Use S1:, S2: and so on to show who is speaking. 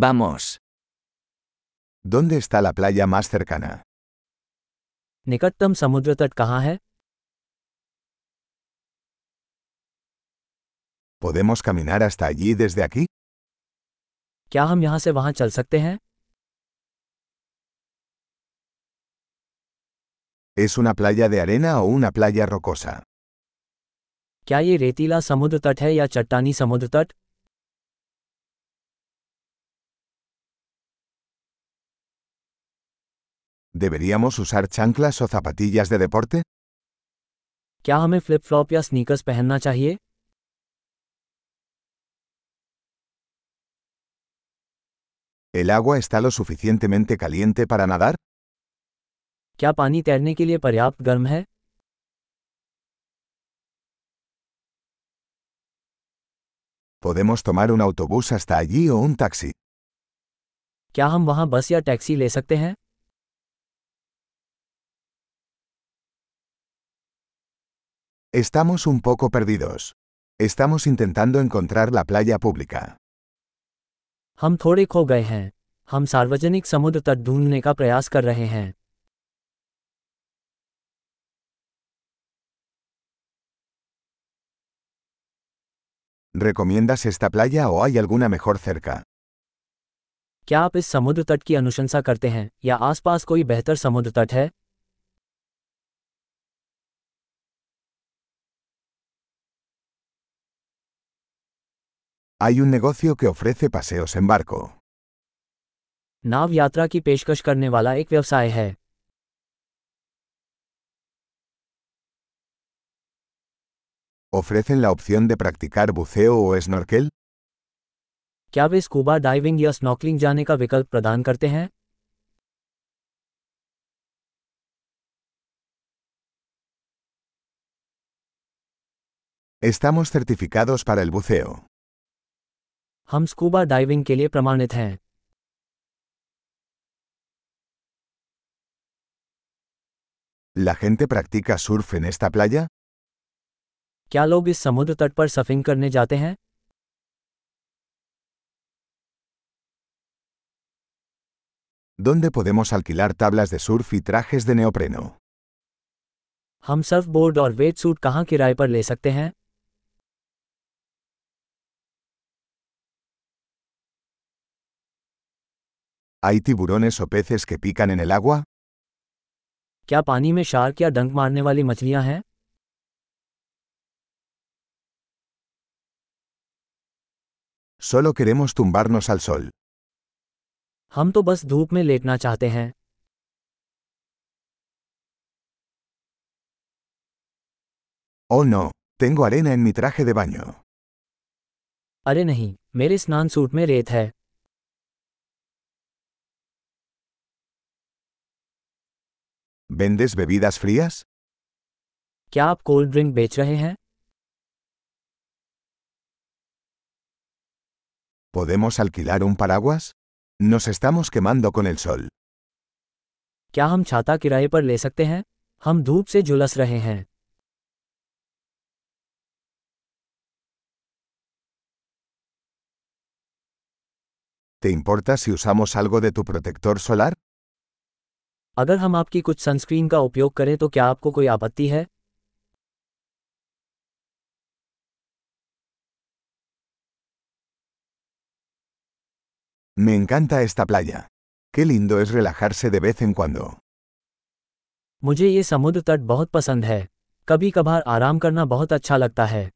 S1: Vamos.
S2: ¿Dónde está la playa más cercana?
S3: निकटतम समुद्र तट कहाँ है
S2: ¿Podemos caminar hasta allí desde aquí?
S3: क्या हम यहाँ से वहाँ चल सकते हैं
S2: ¿Es una playa de arena o una playa rocosa?
S3: क्या ये रेतीला समुद्र तट है या चट्टानी समुद्र तट
S2: ¿Deberíamos usar chanclas o zapatillas de deporte?
S3: क्या हमें फ्लिप फ्लॉप या स्नीकर्स पहनना चाहिए
S2: ¿El agua está lo suficientemente caliente para nadar?
S3: क्या पानी तैरने के लिए पर्याप्त गर्म है
S2: ¿Podemos tomar un autobús hasta allí o un taxi?
S3: क्या हम वहाँ बस या टैक्सी ले सकते हैं
S2: Estamos un poco perdidos. Estamos intentando encontrar la playa pública.
S3: हम थोड़े खो गए हैं हम सार्वजनिक समुद्र तट ढूंढने का प्रयास कर रहे हैं
S2: ¿Recomiendas esta playa o hay alguna mejor cerca?
S3: क्या आप इस समुद्र तट की अनुशंसा करते हैं या आसपास कोई बेहतर समुद्र तट है
S2: Hay un negocio que ofrece paseos en barco.
S3: नाव यात्रा की पेशकश करने वाला एक व्यवसाय है
S2: ¿Ofrecen la opción de practicar buceo o snorkel?
S3: क्या वे स्कूबा डाइविंग या स्नॉकलिंग जाने का विकल्प प्रदान करते हैं
S2: Estamos certificados para el buceo.
S3: हम स्कूबा डाइविंग के लिए प्रमाणित हैं
S2: ¿La gente practica surf en esta playa?
S3: क्या लोग इस समुद्र तट पर सफिंग करने जाते हैं
S2: ¿Dónde podemos alquilar tablas de surf y trajes de neopreno?
S3: हम सर्फ बोर्ड और वेट सूट कहाँ किराए पर ले सकते हैं
S2: ¿Hay tiburones o peces que pican en el agua?
S3: क्या पानी में शार्क या डंक मारने वाली मछलियां हैं
S2: Solo queremos tumbarnos al sol.
S3: हम तो बस धूप में लेटना चाहते हैं
S2: Oh no, tengo arena en mi traje de baño.
S3: अरे नहीं मेरे स्नान सूट में रेत है
S2: ¿Vendes bebidas frías?
S3: क्या आप कोल्ड ड्रिंक बेच रहे हैं
S2: ¿Podemos alquilar un paraguas? Nos estamos quemando con el sol.
S3: क्या हम छाता किराए पर ले सकते हैं हम धूप से झुलस रहे हैं
S2: ¿Te importa si usamos algo de tu protector solar?
S3: अगर हम आपकी कुछ सनस्क्रीन का उपयोग करें तो क्या आपको कोई आपत्ति है
S2: Me encanta esta playa. Qué lindo es relajarse de vez en cuando.
S3: मुझे ये समुद्र तट बहुत पसंद है कभी कभार आराम करना बहुत अच्छा लगता है